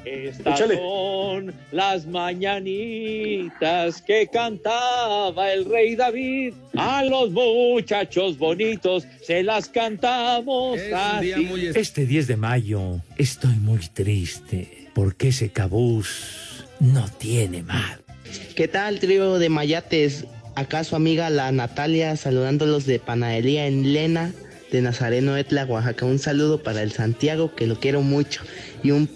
Estas Échale. son las mañanitas que cantaba el rey David. A los muchachos bonitos se las cantamos así. Este 10 de mayo estoy muy triste porque ese cabús no tiene mal. ¿Qué tal, trío de mayates? Acá su amiga la Natalia saludándolos de panadería en Lena de Nazareno Etla, Oaxaca. Un saludo para el Santiago, que lo quiero mucho. Y un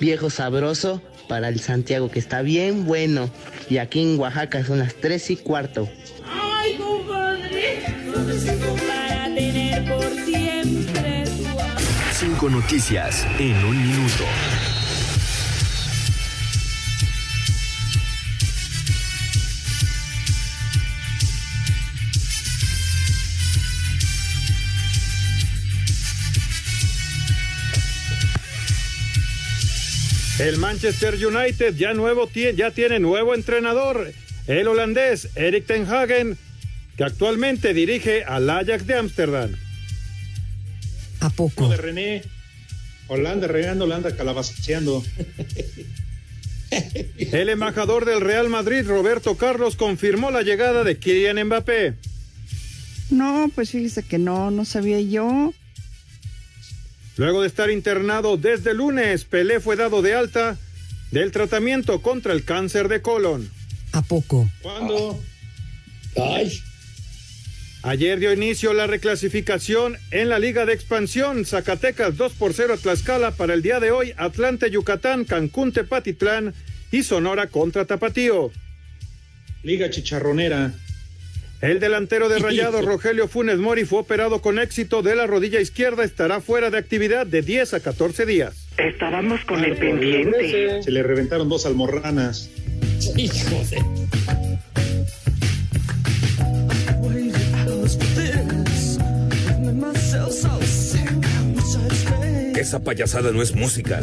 viejo sabroso para el Santiago, que está bien bueno. Y aquí en Oaxaca son las tres y cuarto. Ay, compadre, para tener por siempre. Cinco noticias en un minuto. El Manchester United ya, nuevo, ya tiene nuevo entrenador, el holandés Erik Ten Hagen, que actualmente dirige al Ajax de Ámsterdam. ¿A poco? de René. Holanda regando, Holanda calabaceando. El embajador del Real Madrid, Roberto Carlos, confirmó la llegada de Kylian Mbappé. No, pues fíjese que no, no sabía yo. Luego de estar internado desde lunes, Pelé fue dado de alta del tratamiento contra el cáncer de colon. ¿A poco? ¿Cuándo? Ay. Ayer dio inicio la reclasificación en la Liga de Expansión. Zacatecas 2 por 0 a Tlaxcala para el día de hoy. Atlante, Yucatán, Cancún, Tepatitlán y Sonora contra Tapatío. Liga Chicharronera. El delantero de [LAUGHS] Rayados, Rogelio Funes Mori, fue operado con éxito de la rodilla izquierda. Estará fuera de actividad de 10 a 14 días. Estábamos con el pendiente. Se le reventaron dos almorranas. Hijo de... Esa payasada no es música.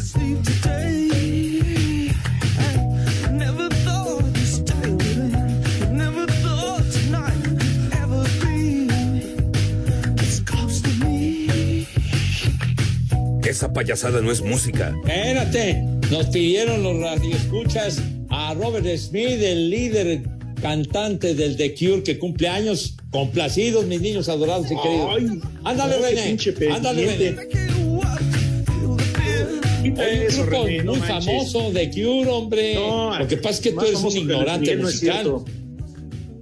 Esa payasada no es música. Espérate, nos pidieron los radioescuchas a Robert Smith, el líder cantante del The Cure que cumple años. Complacidos, mis niños adorados y queridos. Ándale, no, qué René. pinche Ándale. René. Hay un Eso, grupo René, no muy manches. famoso de Cure, hombre. No, Lo que pasa es que tú eres un ignorante musical. cierto.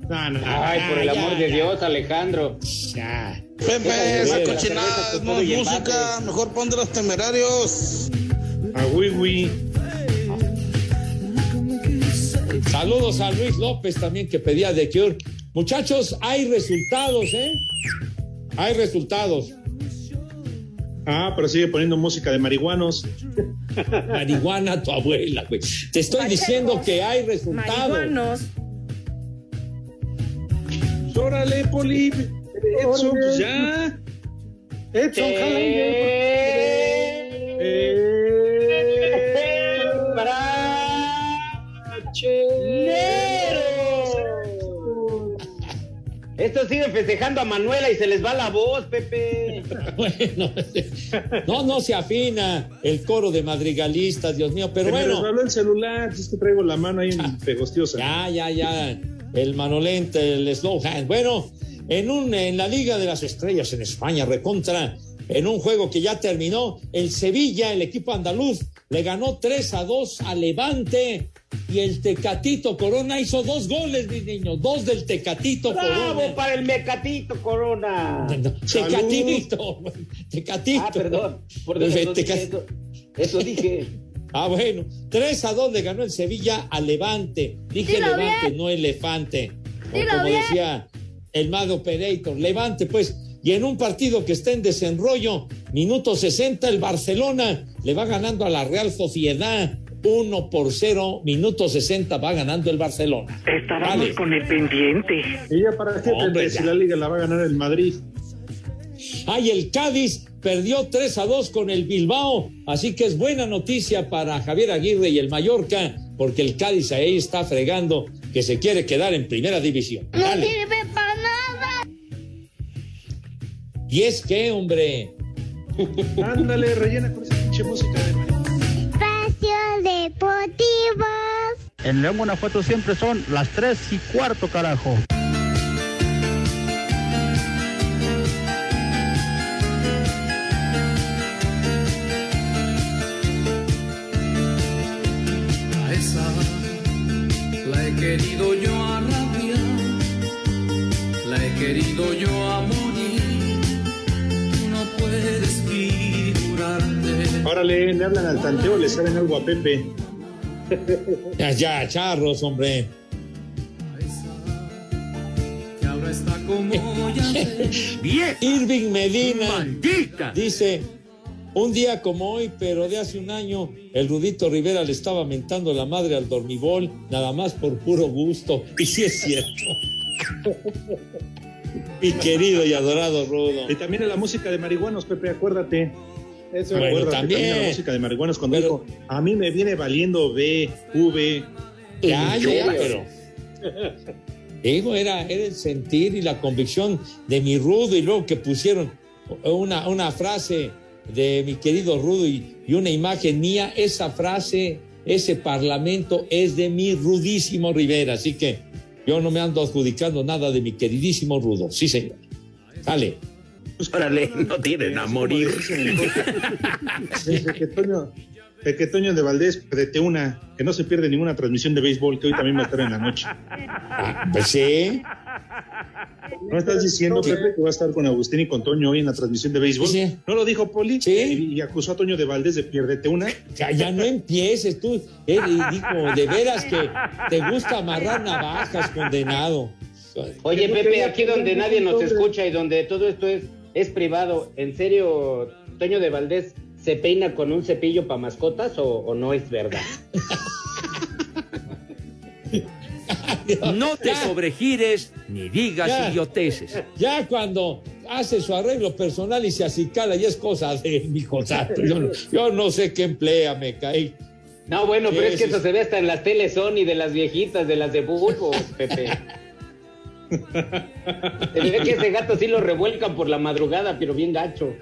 No, no, no. Ay, por el amor ya, de ya. Dios, Alejandro. Ya. Pepe, esa cochinada no es música, mejor pon de los temerarios. A Wiwi. Saludos a Luis López también que pedía The Cure. Muchachos, hay resultados, ¿eh? Hay resultados. Ah, pero sigue poniendo música de marihuanos. [LAUGHS] Marihuana tu abuela, güey. Te estoy diciendo que hay resultados. Marihuanos. Órale, Poli. Edson, pues ya. Edson, jala ahí, Estos siguen festejando a Manuela y se les va la voz, Pepe. [LAUGHS] Bueno, no, no se afina el coro de madrigalistas, Dios mío, pero Se me bueno. resbaló el celular, es que traigo la mano ahí en pegostiosa. Ya, ya, ya. El manolente, el slow hand. Bueno, en, un, en la Liga de las Estrellas en España, recontra, en un juego que ya terminó, el Sevilla, el equipo andaluz, le ganó 3 a 2 a Levante y el Tecatito Corona hizo dos goles, mis niños, dos del Tecatito ¡Bravo Corona. para el Mecatito Corona! Tecatito, Tecatito. Ah, perdón. Por Pues, eso, Teca- eso, eso dije. [LAUGHS] Ah, bueno, 3 a 2 le ganó el Sevilla a Levante. Dije Dilo Levante, bien. no elefante. O como bien. decía el mago Operator, Levante, pues. Y en un partido que está en desenrollo, minuto 60, el Barcelona le va ganando a la Real Sociedad 1 por 0, minuto 60 va ganando el Barcelona. Estábamos Vale. con el pendiente. ¿Y ya para qué? Hombre, si la liga la va a ganar el Madrid. Ay, el Cádiz perdió 3 a 2 con el Bilbao, así que es buena noticia para Javier Aguirre y el Mallorca, porque el Cádiz ahí está fregando que se quiere quedar en primera división. No Dale. ¿Y es que, hombre? Ándale, rellena con esa pinche música de Espacio Deportivo. En León, Guanajuato siempre son las 3 y cuarto, carajo. Órale, le hablan al tanteo, le saben algo a Pepe. Ya, ya, charros, hombre. Que ahora está como ya Bien. [LAUGHS] Irving Medina dice, un día como hoy, pero de hace un año, el Rudito Rivera le estaba mentando la madre al dormibol, nada más por puro gusto. Y sí es cierto. [LAUGHS] Mi querido y adorado Rudo. Y también en la música de marihuanos, Pepe, acuérdate. Eso Bueno, también. la música de marihuanos cuando dijo, a mí me viene valiendo B, V. Ya, ya, pero. Digo, era, era el sentir y la convicción de mi Rudo y luego que pusieron una, una frase de mi querido Rudo y, y una imagen mía, esa frase, ese parlamento es de mi rudísimo Rivera, así que yo no me ando adjudicando nada de mi queridísimo Rudo, sí señor. Dale. Órale, no tienen a morir. De que Toño, de que Toño de Valdés prete una, que no se pierde ninguna transmisión de béisbol, que hoy también va a estar en la noche. Pues sí. ¿No estás diciendo, Pepe, que va a estar con Agustín y con Toño hoy en la transmisión de béisbol? Sí. ¿No lo dijo Poli? Sí. Y, acusó a Toño de Valdés de pierdete una. Ya, ya no empieces tú, eh, digo, de veras que te gusta amarrar navajas, condenado. Oye, Pepe, aquí donde nadie nos escucha y donde todo esto es, es privado, ¿en serio, Toño de Valdés se peina con un cepillo para mascotas o, o no es verdad? [LAUGHS] No te sobregires ni digas Ya. idioteces. Ya cuando hace su arreglo personal y se acicala, ya es cosa de mi santo. [LAUGHS] Yo, no- yo no sé qué emplea, me caí. No, bueno, pero es que eso se ve hasta en las teles Sony de las viejitas, de las de bulbo, [LAUGHS] Pepe. [LAUGHS] Se ve que ese gato sí lo revuelcan por la madrugada, pero bien gacho.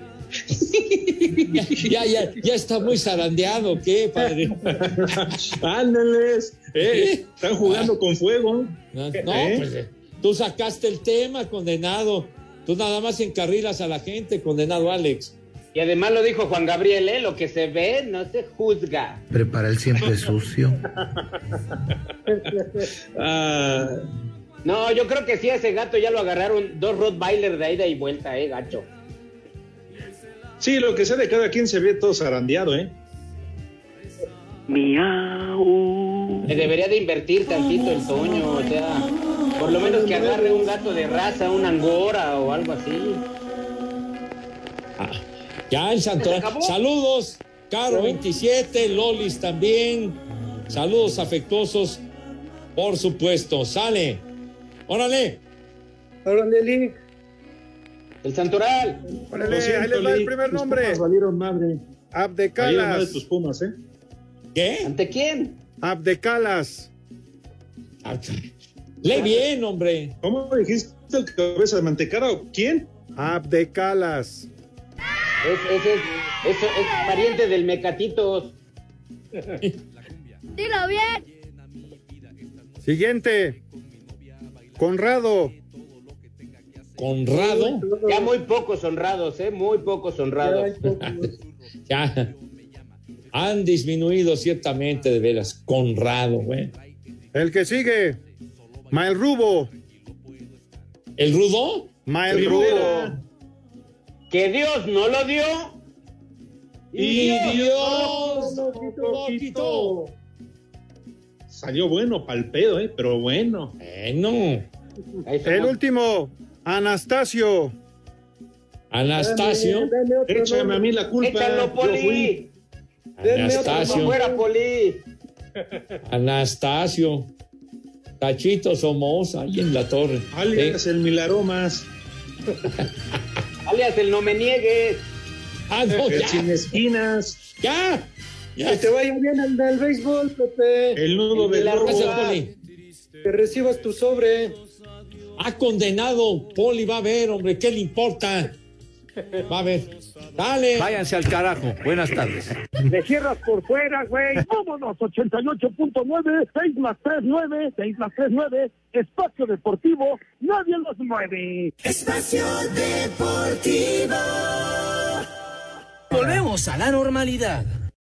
Ya, ya, ya está muy zarandeado, ¿qué, padre? [LAUGHS] Ándeles, eh, están jugando con fuego. No, ¿Eh? pues eh, tú sacaste el tema, condenado. Tú nada más encarrilas a la gente, condenado Alex. Y además lo dijo Juan Gabriel, ¿eh? Lo que se ve no se juzga. Prepara el siempre sucio. [LAUGHS] Ah, No, yo creo que sí, a ese gato ya lo agarraron dos Rottweiler de ida y vuelta, ¿eh, gacho? sí, lo que sea de cada quien se ve todo zarandeado, ¿eh? Le debería de invertir tantito el Toño, o sea, por lo menos que agarre un gato de raza, un angora o algo así. Ya el Santoral. Saludos, Caro 27, Lolis también. Saludos afectuosos, por supuesto. Sale. Órale. Órale, Lick. El Santoral. Órale, siento, ahí les va el primer nombre. Pumas valieron madre. Valieron madre Abdecalas. tus pumas, ¿eh? ¿Qué? ¿Ante quién? Abdecalas. Lee bien, hombre. ¿Cómo dijiste el cabeza de mantecada o quién? Abdecalas. Es, ese es, eso es pariente del Mecatitos. [LAUGHS] Dilo bien. Siguiente. Conrado. Conrado. Ya muy pocos honrados, ¿eh? Muy pocos honrados. [LAUGHS] Ya. Han disminuido ciertamente, de veras. Conrado, güey. El que sigue. Mael Rubo. ¿El rudo? Mael. Rubo. Que Dios no lo dio. Y Dios lo quitó. Salió bueno, pal pedo, ¿eh? Pero bueno. Bueno. El somos. último. Anastasio. Anastasio. Échame a mí la culpa. Échalo, Yo fui. Poli. Denme otro Anastasio. Fuera, Poli. Anastasio. Tachito Somoza, ahí en la torre. Alias Eh, el Milaromas. Alias el no me niegues. Ah, no, El ya. sin esquinas. Ya. Que te vaya bien el del béisbol, Pepe. El nudo El del de la lobo. Gracias, Roja. Poli. Que recibas tu sobre. Ha condenado, Poli va a ver, hombre, ¿qué le importa? Va a ver. Dale. Váyanse al carajo. Buenas tardes. Le cierras por fuera, güey. Vámonos, 88.9, 6 más 3, 9, 6 más 3, 9. Espacio Deportivo, nadie los mueve. Espacio Deportivo. Volvemos a la normalidad.